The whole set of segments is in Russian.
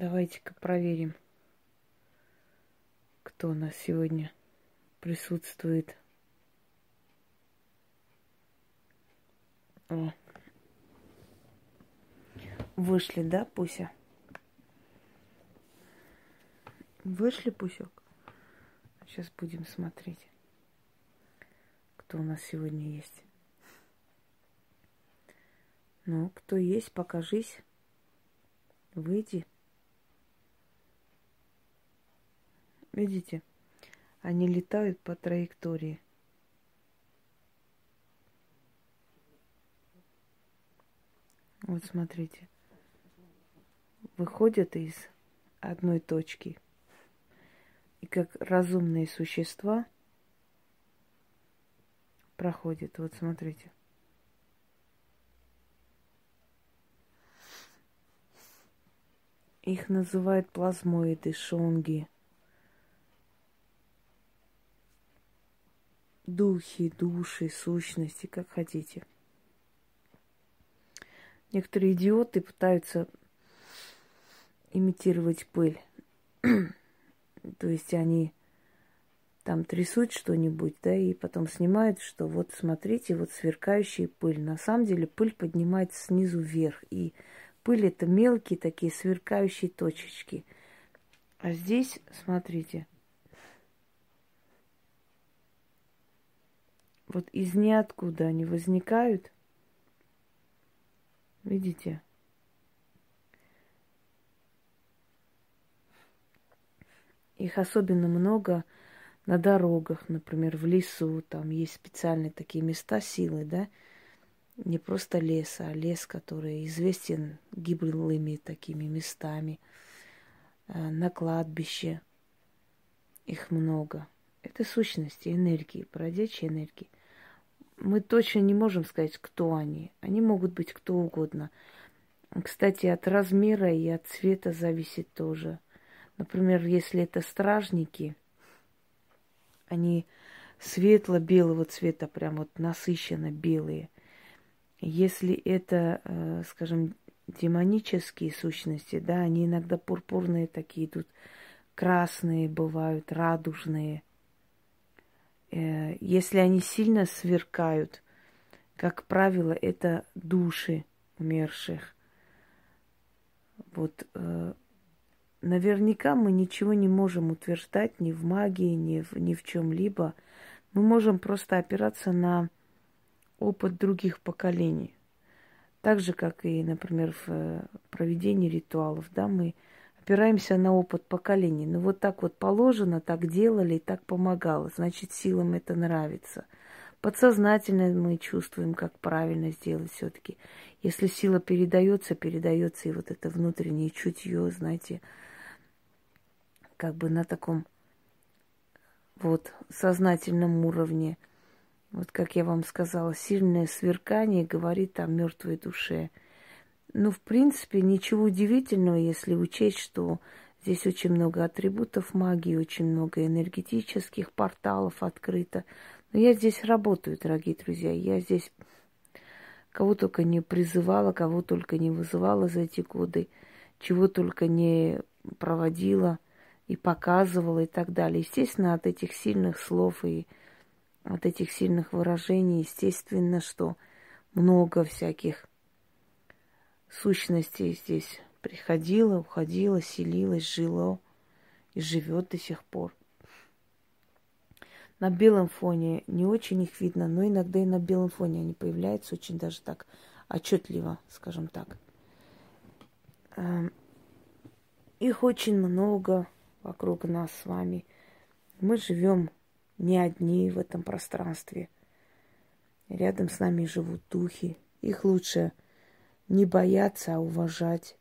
Давайте-ка проверим, кто у нас сегодня присутствует. О. Вышли, да, Пуся? Вышли, Пусек? Сейчас будем смотреть, кто у нас сегодня есть. Ну, кто есть, покажись. Выйди. Видите? Они летают по траектории. Вот смотрите. Выходят из одной точки. И как разумные существа проходят. Вот смотрите. Их называют плазмоиды, шонги. Духи, души, сущности, как хотите. Некоторые идиоты пытаются имитировать пыль. То есть они там трясут что-нибудь, да, и потом снимают, что вот смотрите, вот сверкающая пыль. На самом деле пыль поднимается снизу вверх, и Пыль это мелкие такие сверкающие точечки. А здесь, смотрите, вот из ниоткуда они возникают. Видите? Их особенно много на дорогах, например, в лесу. Там есть специальные такие места силы, да, не просто лес, а лес, который известен гиблыми такими местами. Э, на кладбище их много. Это сущности, энергии, бродячие энергии. Мы точно не можем сказать, кто они. Они могут быть кто угодно. Кстати, от размера и от цвета зависит тоже. Например, если это стражники, они светло-белого цвета, прям вот насыщенно белые – если это, э, скажем, демонические сущности, да, они иногда пурпурные такие идут, красные бывают, радужные. Э, если они сильно сверкают, как правило, это души умерших. Вот э, наверняка мы ничего не можем утверждать ни в магии, ни в, ни в чем-либо. Мы можем просто опираться на опыт других поколений. Так же, как и, например, в э, проведении ритуалов, да, мы опираемся на опыт поколений. Ну, вот так вот положено, так делали, так помогало. Значит, силам это нравится. Подсознательно мы чувствуем, как правильно сделать все-таки. Если сила передается, передается и вот это внутреннее чутье, знаете, как бы на таком вот сознательном уровне – вот как я вам сказала, сильное сверкание говорит о мертвой душе. Ну, в принципе, ничего удивительного, если учесть, что здесь очень много атрибутов магии, очень много энергетических порталов открыто. Но я здесь работаю, дорогие друзья. Я здесь кого только не призывала, кого только не вызывала за эти годы, чего только не проводила и показывала и так далее. Естественно, от этих сильных слов и от этих сильных выражений, естественно, что много всяких сущностей здесь приходило, уходило, селилось, жило и живет до сих пор. На белом фоне не очень их видно, но иногда и на белом фоне они появляются очень даже так отчетливо, скажем так. Эм, их очень много вокруг нас с вами. Мы живем не одни в этом пространстве. Рядом с нами живут духи. Их лучше не бояться, а уважать.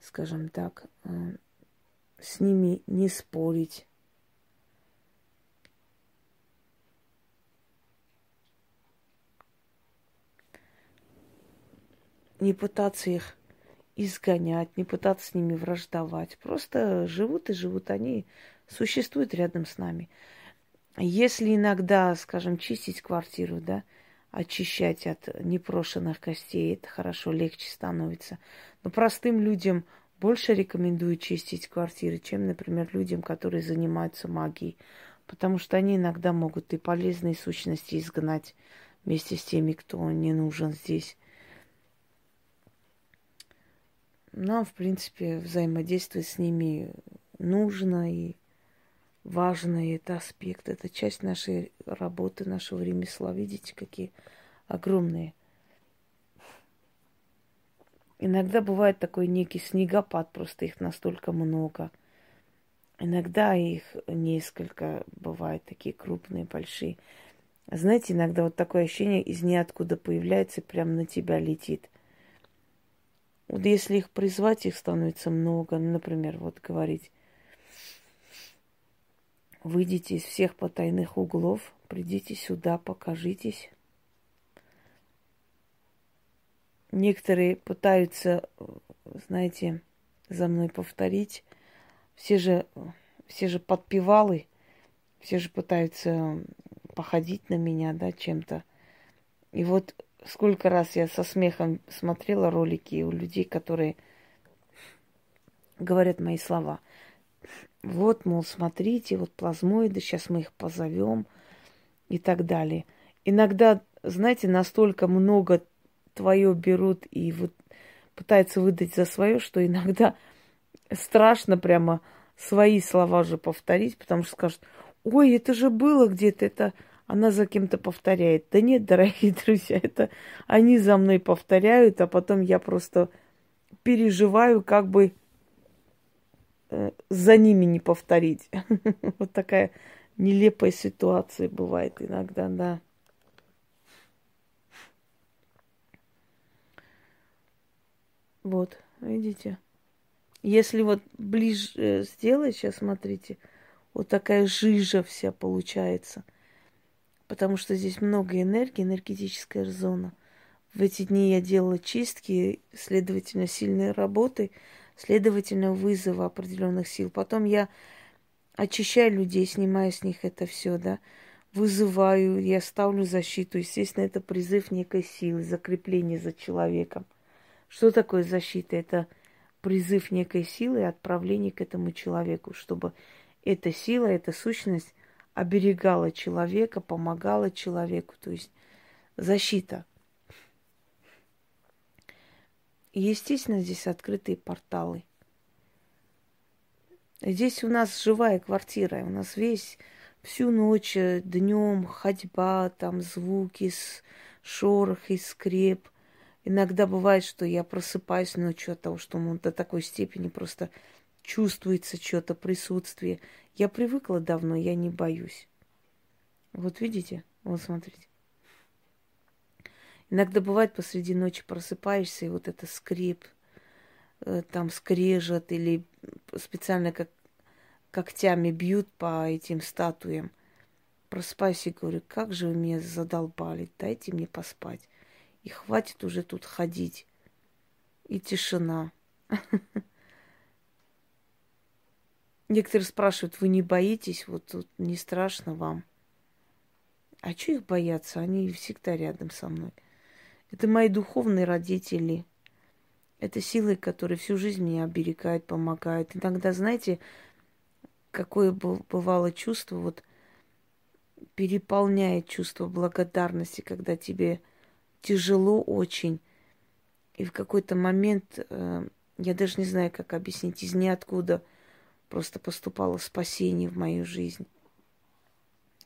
Скажем так, э, с ними не спорить. Не пытаться их изгонять, не пытаться с ними враждовать. Просто живут и живут они существует рядом с нами. Если иногда, скажем, чистить квартиру, да, очищать от непрошенных костей. Это хорошо, легче становится. Но простым людям больше рекомендую чистить квартиры, чем, например, людям, которые занимаются магией. Потому что они иногда могут и полезные сущности изгнать вместе с теми, кто не нужен здесь. Нам, в принципе, взаимодействовать с ними нужно и важно, и это аспект, это часть нашей работы, нашего ремесла. Видите, какие огромные. Иногда бывает такой некий снегопад, просто их настолько много. Иногда их несколько бывает, такие крупные, большие. Знаете, иногда вот такое ощущение из ниоткуда появляется и прямо на тебя летит. Вот если их призвать, их становится много. Ну, например, вот говорить, выйдите из всех потайных углов, придите сюда, покажитесь. Некоторые пытаются, знаете, за мной повторить. Все же, все же подпевалы, все же пытаются походить на меня, да, чем-то. И вот сколько раз я со смехом смотрела ролики у людей, которые говорят мои слова. Вот, мол, смотрите, вот плазмоиды, сейчас мы их позовем и так далее. Иногда, знаете, настолько много твое берут и вот пытаются выдать за свое, что иногда страшно прямо свои слова же повторить, потому что скажут, ой, это же было где-то, это она за кем-то повторяет. Да нет, дорогие друзья, это они за мной повторяют, а потом я просто переживаю, как бы за ними не повторить. Вот такая нелепая ситуация бывает иногда, да. Вот, видите? Если вот ближе э, сделать, сейчас смотрите, вот такая жижа вся получается. Потому что здесь много энергии, энергетическая зона. В эти дни я делала чистки, следовательно, сильные работы, следовательно, вызова определенных сил. Потом я очищаю людей, снимаю с них это все, да, вызываю, я ставлю защиту. Естественно, это призыв некой силы, закрепление за человеком. Что такое защита? Это призыв некой силы и отправление к этому человеку, чтобы эта сила, эта сущность оберегала человека, помогала человеку, то есть защита. Естественно, здесь открытые порталы. Здесь у нас живая квартира, у нас весь всю ночь, э, днем ходьба, там звуки, шорох и скреп. Иногда бывает, что я просыпаюсь ночью от того, что ну, до такой степени просто чувствуется что-то присутствие. Я привыкла давно, я не боюсь. Вот видите? Вот смотрите. Иногда бывает посреди ночи просыпаешься, и вот это скрип, э, там скрежет, или специально как когтями бьют по этим статуям. Просыпаюсь и говорю, как же вы меня задолбали, дайте мне поспать. И хватит уже тут ходить. И тишина. Некоторые спрашивают, вы не боитесь? Вот тут не страшно вам? А что их бояться? Они всегда рядом со мной. Это мои духовные родители. Это силы, которые всю жизнь меня оберегают, помогают. Иногда, знаете, какое бывало чувство, вот переполняет чувство благодарности, когда тебе тяжело очень. И в какой-то момент, э, я даже не знаю, как объяснить, из ниоткуда просто поступало спасение в мою жизнь.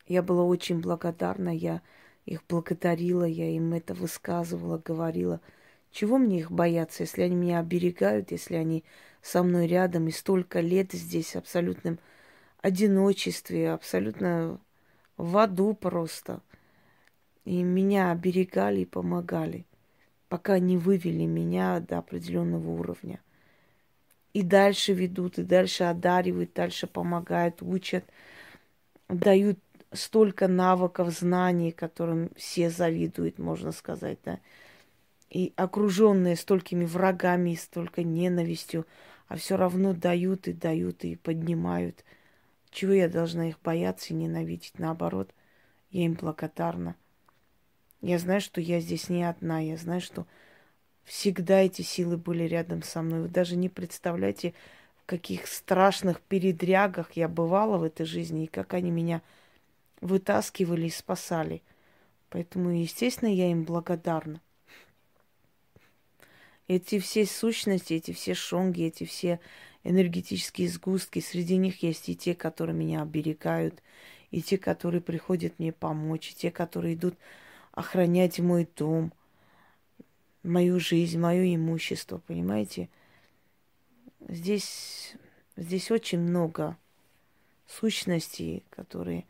Я была очень благодарна, я их благодарила, я им это высказывала, говорила. Чего мне их бояться, если они меня оберегают, если они со мной рядом и столько лет здесь в абсолютном одиночестве, абсолютно в аду просто – и меня оберегали и помогали, пока не вывели меня до определенного уровня. И дальше ведут, и дальше одаривают, дальше помогают, учат, дают столько навыков, знаний, которым все завидуют, можно сказать, да. И окруженные столькими врагами, столько ненавистью, а все равно дают и дают и поднимают. Чего я должна их бояться и ненавидеть? Наоборот, я им благодарна. Я знаю, что я здесь не одна. Я знаю, что всегда эти силы были рядом со мной. Вы даже не представляете, в каких страшных передрягах я бывала в этой жизни, и как они меня вытаскивали и спасали. Поэтому, естественно, я им благодарна. Эти все сущности, эти все шонги, эти все энергетические сгустки, среди них есть и те, которые меня оберегают, и те, которые приходят мне помочь, и те, которые идут охранять мой дом, мою жизнь, мое имущество, понимаете? Здесь, здесь очень много сущностей, которые,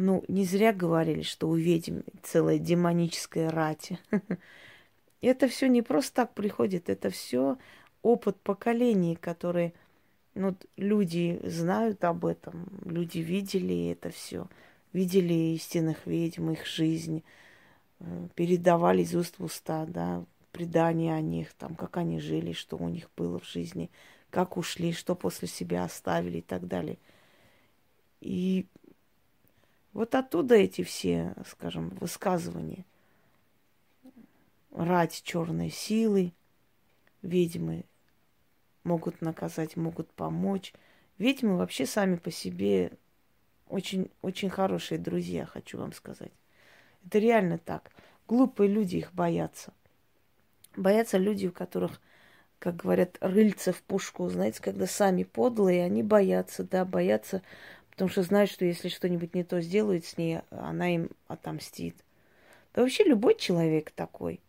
ну, не зря говорили, что увидим целая демоническая рать. Это все не просто так приходит, это все опыт поколений, которые ну, люди знают об этом, люди видели это все, видели истинных ведьм, их жизнь, э, передавали из уст в уста, да, предания о них, там, как они жили, что у них было в жизни, как ушли, что после себя оставили и так далее. И вот оттуда эти все, скажем, высказывания. Рать черной силы, ведьмы могут наказать, могут помочь. Ведьмы вообще сами по себе очень, очень хорошие друзья, хочу вам сказать. Это реально так. Глупые люди их боятся. Боятся люди, у которых, как говорят, рыльца в пушку, знаете, когда сами подлые, они боятся, да, боятся, потому что знают, что если что-нибудь не то сделают с ней, она им отомстит. Да вообще любой человек такой.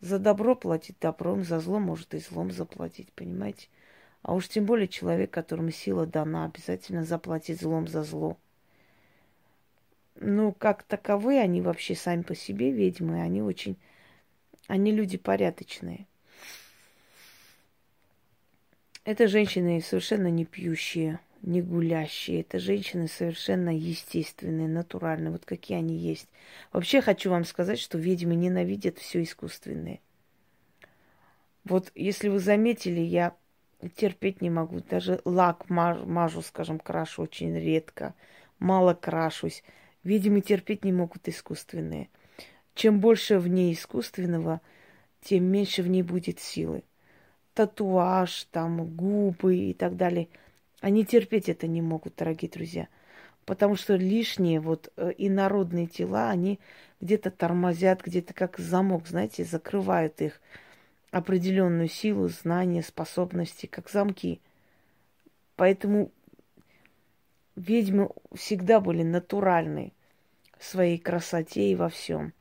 За добро платить добром, за зло может и злом заплатить, понимаете? А уж тем более человек, которому сила дана, обязательно заплатит злом за зло. Ну, как таковые, они вообще сами по себе ведьмы, они очень... Они люди порядочные. Это женщины совершенно не пьющие, не гулящие. Это женщины совершенно естественные, натуральные, вот какие они есть. Вообще хочу вам сказать, что ведьмы ненавидят все искусственное. Вот если вы заметили, я терпеть не могу. Даже лак мажу, скажем, крашу очень редко. Мало крашусь. Видимо, терпеть не могут искусственные. Чем больше в ней искусственного, тем меньше в ней будет силы. Татуаж, там, губы и так далее. Они терпеть это не могут, дорогие друзья. Потому что лишние вот э, инородные тела, они где-то тормозят, где-то как замок, знаете, закрывают их определенную силу, знания, способности, как замки. Поэтому ведьмы всегда были натуральны в своей красоте и во всем.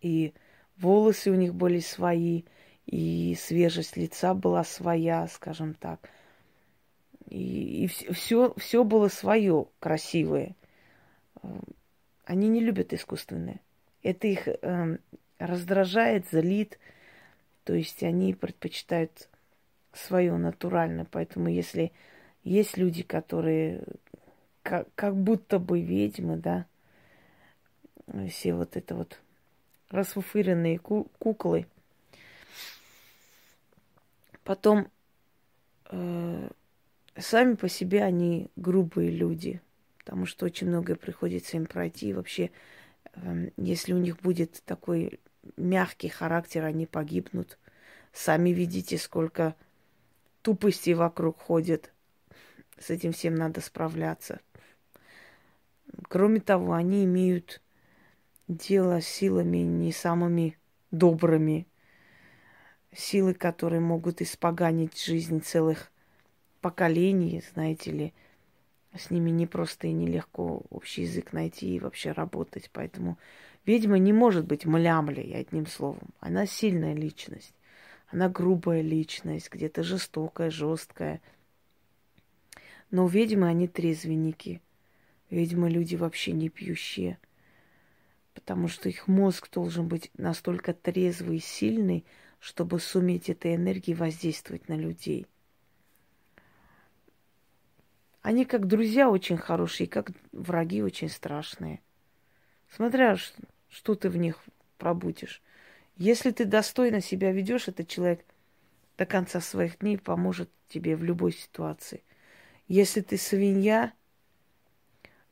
И волосы у них были свои, и свежесть лица была своя, скажем так. И, и все, все было свое красивое. Они не любят искусственное. Это их э, раздражает, залит, то есть они предпочитают свое натуральное. Поэтому если есть люди, которые как, как будто бы ведьмы, да, все вот это вот расфуфыренные ку- куклы. Потом э, сами по себе они грубые люди, потому что очень многое приходится им пройти. И вообще, э, если у них будет такой мягкий характер, они погибнут. Сами видите, сколько тупости вокруг ходит. С этим всем надо справляться. Кроме того, они имеют дело с силами не самыми добрыми. Силы, которые могут испоганить жизнь целых поколений, знаете ли. С ними не просто и нелегко общий язык найти и вообще работать. Поэтому Ведьма не может быть млямлей, одним словом. Она сильная личность. Она грубая личность, где-то жестокая, жесткая. Но ведьмы, они трезвенники. Ведьмы люди вообще не пьющие. Потому что их мозг должен быть настолько трезвый и сильный, чтобы суметь этой энергией воздействовать на людей. Они как друзья очень хорошие, как враги очень страшные. Смотря что ты в них пробудешь. Если ты достойно себя ведешь, этот человек до конца своих дней поможет тебе в любой ситуации. Если ты свинья,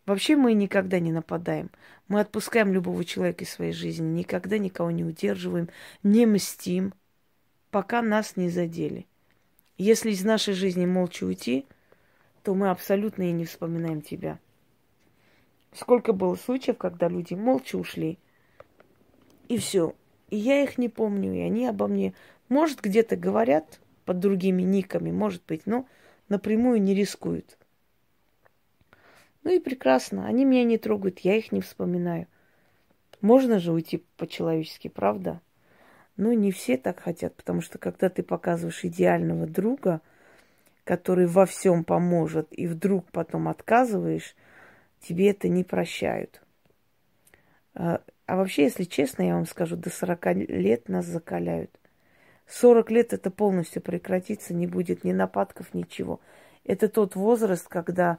Вообще мы никогда не нападаем. Мы отпускаем любого человека из своей жизни, никогда никого не удерживаем, не мстим, пока нас не задели. Если из нашей жизни молча уйти, то мы абсолютно и не вспоминаем тебя. Сколько было случаев, когда люди молча ушли, и все. И я их не помню, и они обо мне, может, где-то говорят под другими никами, может быть, но напрямую не рискуют. Ну и прекрасно. Они меня не трогают, я их не вспоминаю. Можно же уйти по-человечески, правда? Но не все так хотят, потому что когда ты показываешь идеального друга, который во всем поможет, и вдруг потом отказываешь, тебе это не прощают. А, а вообще, если честно, я вам скажу, до 40 лет нас закаляют. 40 лет это полностью прекратится, не будет ни нападков, ничего. Это тот возраст, когда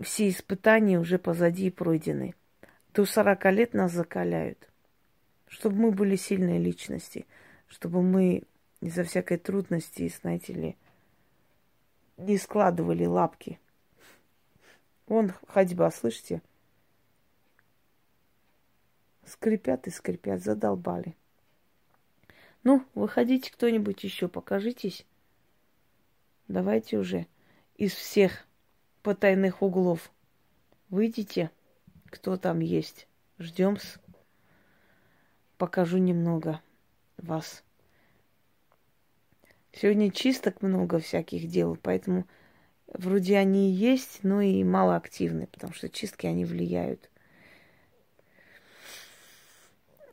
все испытания уже позади и пройдены. До 40 лет нас закаляют, чтобы мы были сильные личности, чтобы мы из-за всякой трудности, знаете ли, не складывали лапки. Вон ходьба, слышите? Скрипят и скрипят, задолбали. Ну, выходите кто-нибудь еще, покажитесь. Давайте уже из всех потайных углов. Выйдите, кто там есть. Ждем -с. Покажу немного вас. Сегодня чисток много всяких дел, поэтому вроде они и есть, но и мало активны, потому что чистки они влияют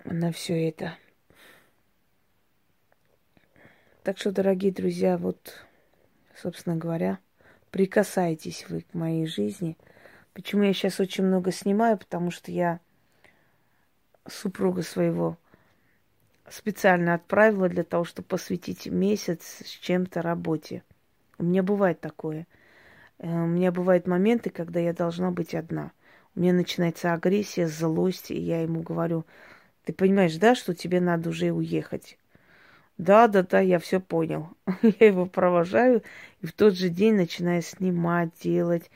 на все это. Так что, дорогие друзья, вот, собственно говоря, прикасаетесь вы к моей жизни. Почему я сейчас очень много снимаю? Потому что я супруга своего специально отправила для того, чтобы посвятить месяц с чем-то работе. У меня бывает такое. Э, у меня бывают моменты, когда я должна быть одна. У меня начинается агрессия, злость, и я ему говорю, ты понимаешь, да, что тебе надо уже уехать? Да, да, да, я все понял. я его провожаю и в тот же день начинаю снимать, делать.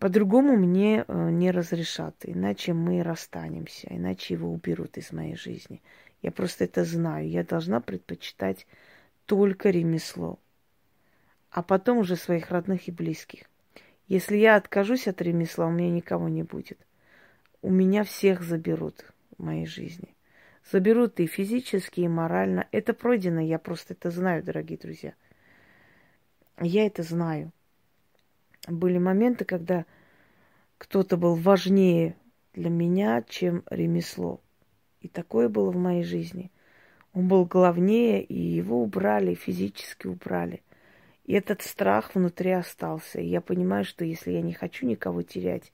По-другому мне э, не разрешат, иначе мы расстанемся, иначе его уберут из моей жизни. Я просто это знаю. Я должна предпочитать только ремесло, а потом уже своих родных и близких. Если я откажусь от ремесла, у меня никого не будет. У меня всех заберут в моей жизни. Заберут и физически, и морально. Это пройдено, я просто это знаю, дорогие друзья. Я это знаю. Были моменты, когда кто-то был важнее для меня, чем ремесло. И такое было в моей жизни. Он был главнее, и его убрали, физически убрали. И этот страх внутри остался. И я понимаю, что если я не хочу никого терять,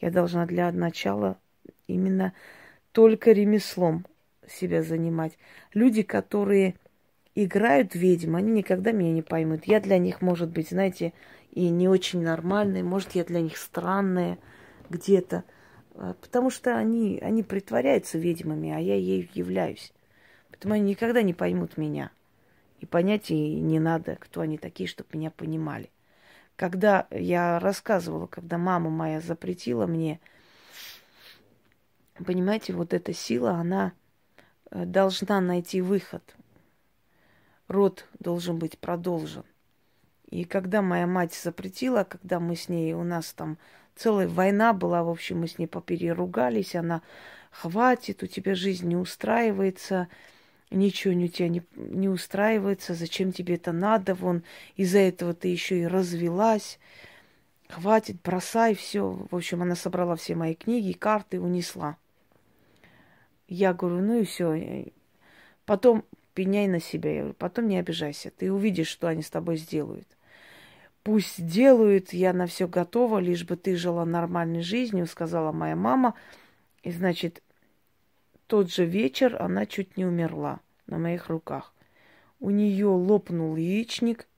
я должна для начала именно только ремеслом себя занимать. Люди, которые играют ведьм, они никогда меня не поймут. Я для них, может быть, знаете, и не очень нормальная, может, я для них странная где-то. А, потому что они, они притворяются ведьмами, а я ей являюсь. Поэтому они никогда не поймут меня. И понять и не надо, кто они такие, чтобы меня понимали. Когда я рассказывала, когда мама моя запретила мне, понимаете, вот эта сила, она Э, должна найти выход. Род должен быть продолжен. И когда моя мать запретила, когда мы с ней, у нас там целая война была, в общем, мы с ней попереругались, она хватит, у тебя жизнь не устраивается, ничего у тебя не, не устраивается, зачем тебе это надо, вон из-за этого ты еще и развелась, хватит, бросай все. В общем, она собрала все мои книги, карты унесла. Я говорю, ну и все. Потом пеняй на себя. Я говорю, потом не обижайся. Ты увидишь, что они с тобой сделают. Пусть делают, я на все готова, лишь бы ты жила нормальной жизнью, сказала моя мама. И, значит, тот же вечер она чуть не умерла на моих руках. У нее лопнул яичник,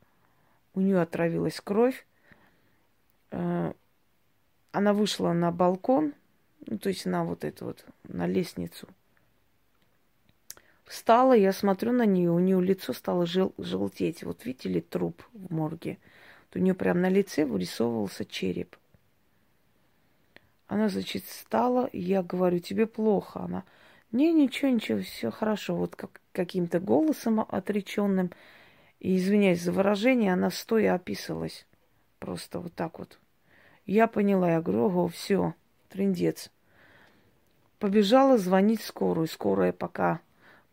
у нее отравилась кровь. Э, она вышла на балкон, ну, то есть на вот эту вот, на лестницу – Встала, я смотрю на нее, у нее лицо стало жел- желтеть. Вот видели труп в морге? у нее прям на лице вырисовывался череп. Она, значит, встала, и я говорю, тебе плохо. Она, не, ничего, ничего, все хорошо. Вот как, каким-то голосом отреченным. И, извиняюсь за выражение, она стоя описалась. Просто вот так вот. Я поняла, я говорю, ого, все, трендец. Побежала звонить скорую. Скорая пока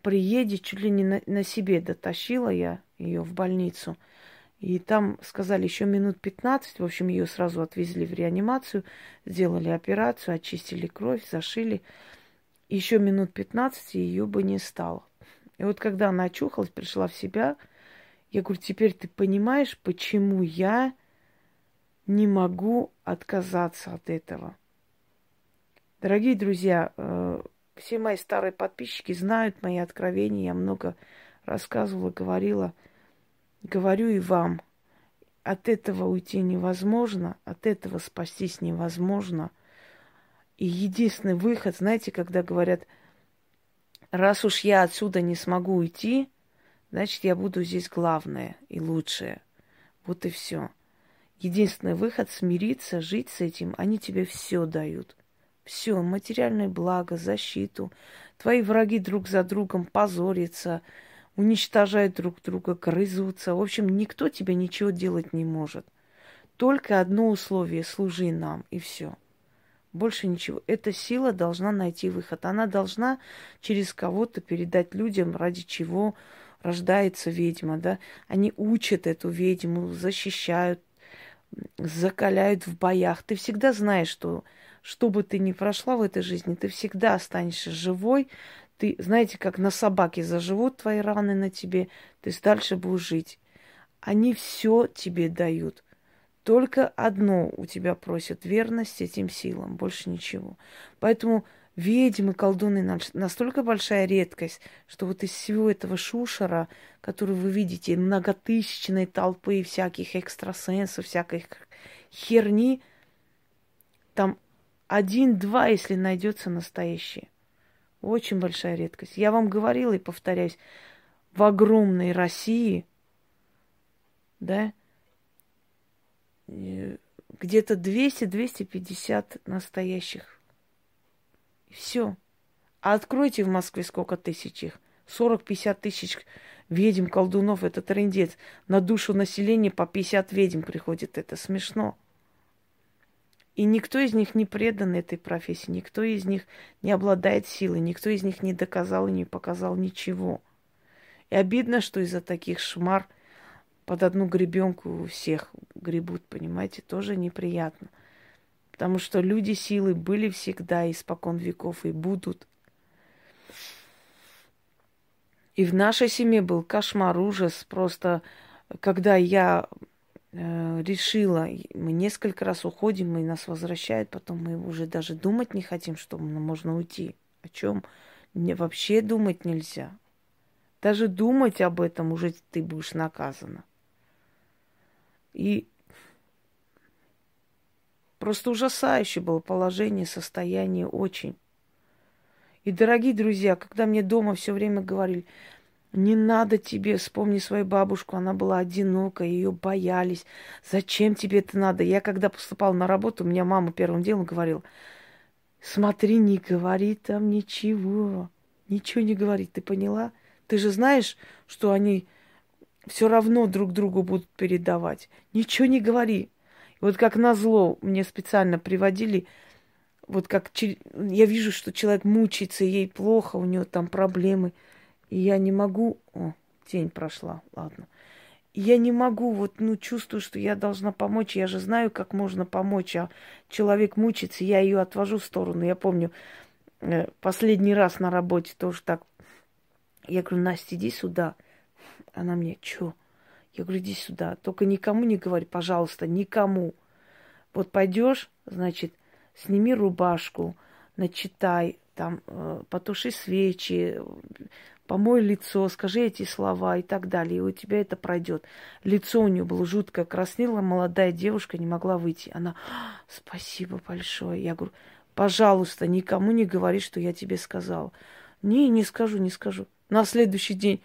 приедет, чуть ли не на, на себе дотащила я ее в больницу. И там сказали еще минут 15. В общем, ее сразу отвезли в реанимацию, сделали операцию, очистили кровь, зашили. Еще минут 15 ее бы не стало. И вот когда она очухалась, пришла в себя, я говорю, теперь ты понимаешь, почему я не могу отказаться от этого. Дорогие друзья, э, все мои старые подписчики знают мои откровения. Я много рассказывала, говорила – Говорю и вам, от этого уйти невозможно, от этого спастись невозможно. И единственный выход, знаете, когда говорят, раз уж я отсюда не смогу уйти, значит, я буду здесь главное и лучшее. Вот и все. Единственный выход смириться, жить с этим, они тебе все дают. Все, материальное благо, защиту. Твои враги друг за другом позорятся, уничтожают друг друга, грызутся. В общем, никто тебе ничего делать не может. Только одно условие – служи нам, и все. Больше ничего. Эта сила должна найти выход. Она должна через кого-то передать людям, ради чего рождается ведьма. Да? Они учат эту ведьму, защищают, закаляют в боях. Ты всегда знаешь, что что бы ты ни прошла в этой жизни, ты всегда останешься живой, ты, знаете, как на собаке заживут твои раны на тебе, ты дальше будешь жить. Они все тебе дают. Только одно у тебя просят верность этим силам, больше ничего. Поэтому ведьмы, колдуны настолько большая редкость, что вот из всего этого шушера, который вы видите, многотысячной толпы всяких экстрасенсов, всякой херни, там один-два, если найдется настоящий. Очень большая редкость. Я вам говорила и повторяюсь, в огромной России, да, э, где-то 200-250 настоящих. Все. А откройте в Москве сколько тысяч их. 40-50 тысяч ведьм, колдунов, это трендец. На душу населения по 50 ведьм приходит. Это смешно. И никто из них не предан этой профессии, никто из них не обладает силой, никто из них не доказал и не показал ничего. И обидно, что из-за таких шмар под одну гребенку всех гребут, понимаете, тоже неприятно. Потому что люди силы были всегда, испокон веков, и будут. И в нашей семье был кошмар, ужас. Просто когда я решила, мы несколько раз уходим, и нас возвращают, потом мы уже даже думать не хотим, что можно уйти. О чем вообще думать нельзя. Даже думать об этом уже ты будешь наказана. И просто ужасающее было положение, состояние очень. И, дорогие друзья, когда мне дома все время говорили, не надо тебе, вспомни свою бабушку, она была одинока, ее боялись. Зачем тебе это надо? Я когда поступала на работу, у меня мама первым делом говорила, смотри, не говори там ничего, ничего не говори, ты поняла? Ты же знаешь, что они все равно друг другу будут передавать. Ничего не говори. И вот как назло мне специально приводили, вот как я вижу, что человек мучается, ей плохо, у него там проблемы – я не могу... О, тень прошла, ладно. Я не могу, вот, ну, чувствую, что я должна помочь. Я же знаю, как можно помочь, а человек мучится, я ее отвожу в сторону. Я помню, э, последний раз на работе тоже так. Я говорю, Настя, иди сюда. Она мне, что? Я говорю, иди сюда. Только никому не говори, пожалуйста, никому. Вот пойдешь, значит, сними рубашку, начитай, там, э, потуши свечи, помой лицо, скажи эти слова и так далее, и у тебя это пройдет. Лицо у нее было жутко краснело, молодая девушка не могла выйти. Она, «А, спасибо большое. Я говорю, пожалуйста, никому не говори, что я тебе сказала. Не, не скажу, не скажу. На следующий день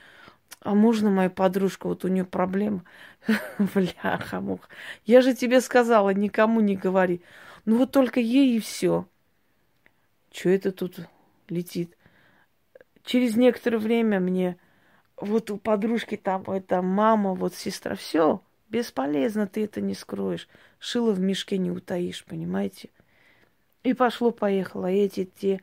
а можно моя подружка, вот у нее проблема? Бляха, мух. Я же тебе сказала, никому не говори. Ну вот только ей и все. Что это тут летит? Через некоторое время мне вот у подружки там это мама, вот сестра, все, бесполезно, ты это не скроешь. Шило в мешке не утаишь, понимаете? И пошло-поехало. Эти, те.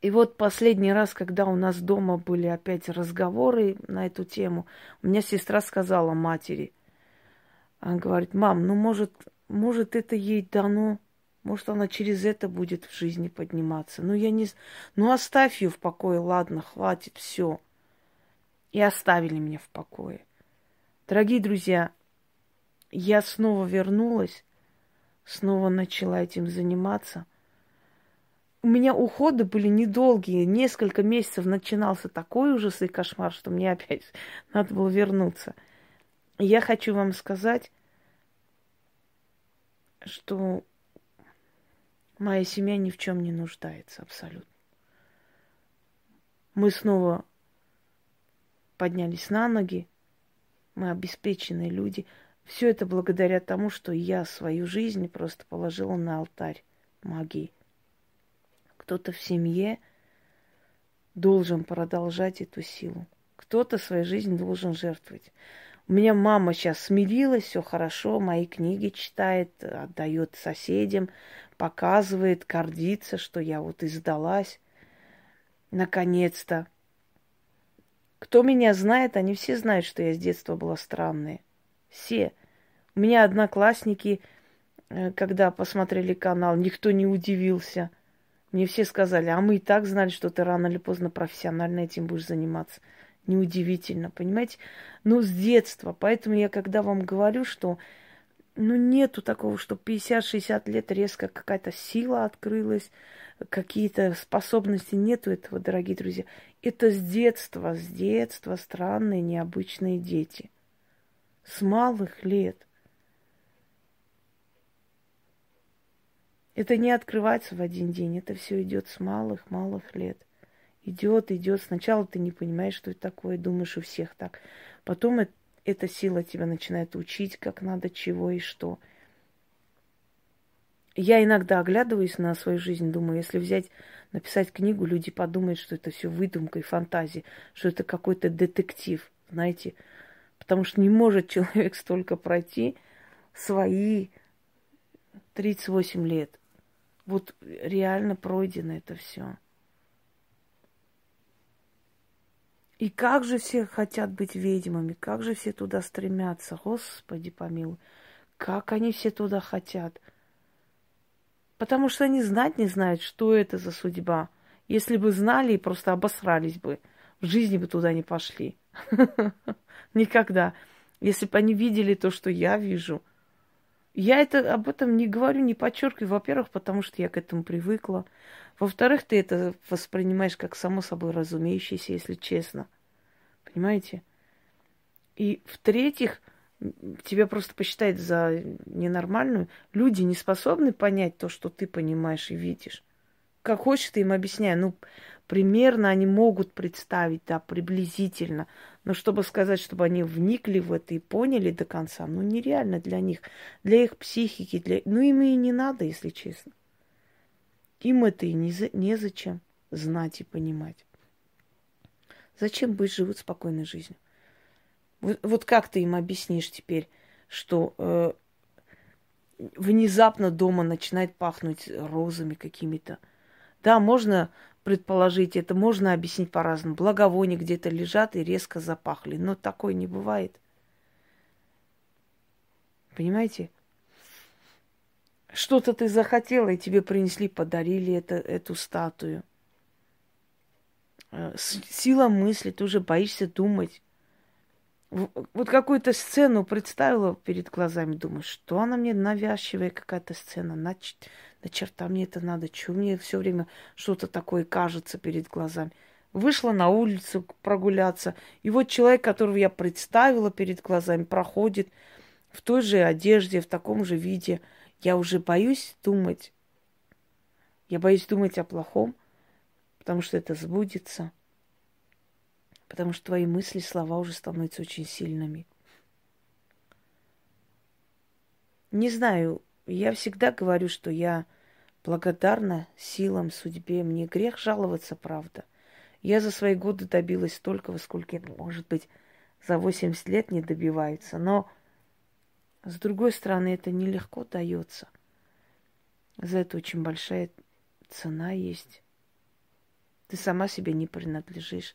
И вот последний раз, когда у нас дома были опять разговоры на эту тему, у меня сестра сказала матери, она говорит, мам, ну может, может это ей дано, может она через это будет в жизни подниматься. Ну я не, ну оставь ее в покое, ладно, хватит, все. И оставили меня в покое. Дорогие друзья, я снова вернулась, снова начала этим заниматься. У меня уходы были недолгие, несколько месяцев начинался такой ужас и кошмар, что мне опять надо было вернуться. Я хочу вам сказать, что моя семья ни в чем не нуждается абсолютно. Мы снова поднялись на ноги, мы обеспеченные люди – все это благодаря тому, что я свою жизнь просто положила на алтарь магии. Кто-то в семье должен продолжать эту силу. Кто-то свою жизнь должен жертвовать. У меня мама сейчас смирилась, все хорошо, мои книги читает, отдает соседям, показывает, гордится, что я вот издалась. Наконец-то. Кто меня знает, они все знают, что я с детства была странная. Все. У меня одноклассники, э, когда посмотрели канал, никто не удивился. Мне все сказали, а мы и так знали, что ты рано или поздно профессионально этим будешь заниматься. Неудивительно, понимаете? Ну, с детства. Поэтому я, когда вам говорю, что ну, нету такого, что 50-60 лет резко какая-то сила открылась, какие-то способности. Нету этого, дорогие друзья. Это с детства, с детства странные, необычные дети с малых лет. Это не открывается в один день, это все идет с малых-малых лет. Идет, идет. Сначала ты не понимаешь, что это такое, думаешь, у всех так. Потом это, эта сила тебя начинает учить, как надо, чего и что. Я иногда оглядываюсь на свою жизнь, думаю, если взять, написать книгу, люди подумают, что это все выдумка и фантазия, что это какой-то детектив, знаете. Потому что не может человек столько пройти свои 38 лет. Вот реально пройдено это все. И как же все хотят быть ведьмами, как же все туда стремятся, Господи помилуй, как они все туда хотят. Потому что они знать не знают, что это за судьба. Если бы знали, просто обосрались бы, в жизни бы туда не пошли. Никогда. Если бы они видели то, что я вижу. Я это об этом не говорю, не подчеркиваю. Во-первых, потому что я к этому привыкла. Во-вторых, ты это воспринимаешь как само собой разумеющееся, если честно. Понимаете? И в-третьих, тебя просто посчитают за ненормальную. Люди не способны понять то, что ты понимаешь и видишь. Как хочешь, ты им объясняй. Ну, примерно они могут представить, да, приблизительно. Но чтобы сказать, чтобы они вникли в это и поняли до конца, ну, нереально для них, для их психики, для... ну, им и не надо, если честно. Им это и не за... незачем знать и понимать. Зачем быть живут спокойной жизнью? Вот, вот как ты им объяснишь теперь, что э, внезапно дома начинает пахнуть розами какими-то? Да, можно предположить, это можно объяснить по-разному. Благовония где-то лежат и резко запахли. Но такое не бывает. Понимаете? Что-то ты захотела, и тебе принесли, подарили это, эту статую. Э, сила мысли, ты уже боишься думать. Вот какую-то сцену представила перед глазами, думаю, что она мне навязчивая какая-то сцена, значит, да черта мне это надо, что мне все время что-то такое кажется перед глазами. Вышла на улицу прогуляться, и вот человек, которого я представила перед глазами, проходит в той же одежде, в таком же виде. Я уже боюсь думать. Я боюсь думать о плохом, потому что это сбудется. Потому что твои мысли, слова уже становятся очень сильными. Не знаю, я всегда говорю, что я благодарна силам, судьбе. Мне грех жаловаться, правда. Я за свои годы добилась столько, сколько, может быть, за 80 лет не добивается. Но, с другой стороны, это нелегко дается. За это очень большая цена есть. Ты сама себе не принадлежишь.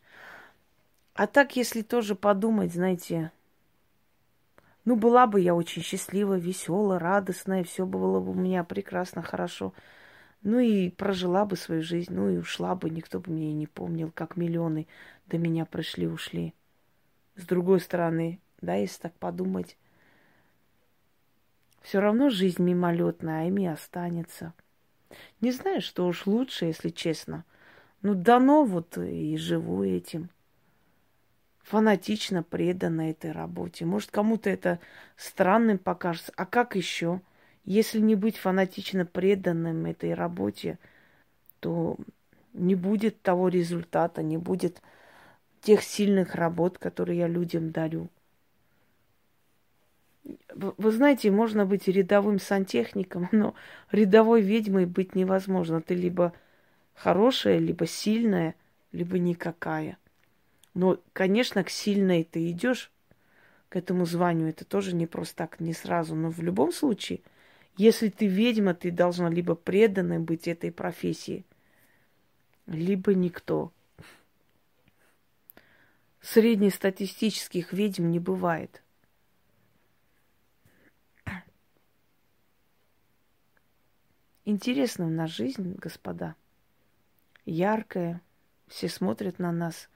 А так, если тоже подумать, знаете, ну, была бы я очень счастливая, веселая, радостная, все было бы у меня прекрасно, хорошо. Ну и прожила бы свою жизнь, ну и ушла бы, никто бы меня и не помнил, как миллионы до меня пришли, ушли. С другой стороны, да, если так подумать, все равно жизнь мимолетная, а ими останется. Не знаю, что уж лучше, если честно. Ну, дано вот и живу этим. Фанатично предана этой работе. Может, кому-то это странным покажется. А как еще? Если не быть фанатично преданным этой работе, то не будет того результата, не будет тех сильных работ, которые я людям дарю. Вы знаете, можно быть рядовым сантехником, но рядовой ведьмой быть невозможно. Ты либо хорошая, либо сильная, либо никакая. Но, конечно, к сильной ты идешь, к этому званию. Это тоже не просто так, не сразу. Но в любом случае, если ты ведьма, ты должна либо преданной быть этой профессии, либо никто. Среднестатистических ведьм не бывает. Интересна у нас жизнь, господа яркое, все смотрят на нас,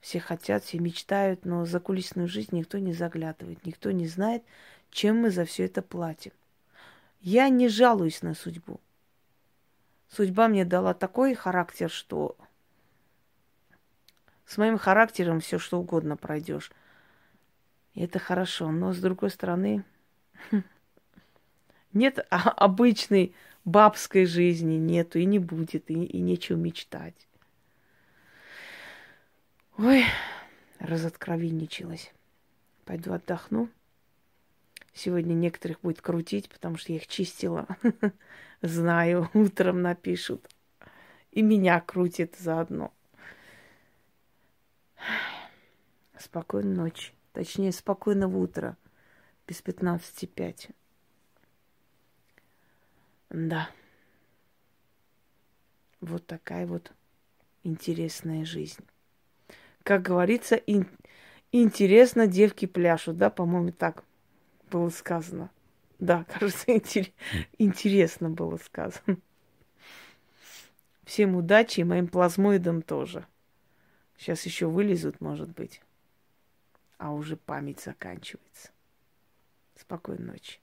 все хотят, все мечтают, но за кулисную жизнь никто не заглядывает, никто не знает, чем мы за все это платим. Я не жалуюсь на судьбу. Судьба мне дала такой характер, что с моим характером все что угодно пройдешь. И это хорошо. Но с другой стороны, нет обычной бабской жизни нету и не будет, и, и нечего мечтать. Ой, разоткровенничалась. Пойду отдохну. Сегодня некоторых будет крутить, потому что я их чистила. Знаю, утром напишут. И меня крутит заодно. Спокойной ночи. Точнее, спокойного утра. Без пятнадцати пять. Да. Вот такая вот интересная жизнь. Как говорится, ин- интересно девки пляшут, да, по-моему, так было сказано. Да, кажется, интер- интересно было сказано. Всем удачи и моим плазмоидам тоже. Сейчас еще вылезут, может быть. А уже память заканчивается. Спокойной ночи.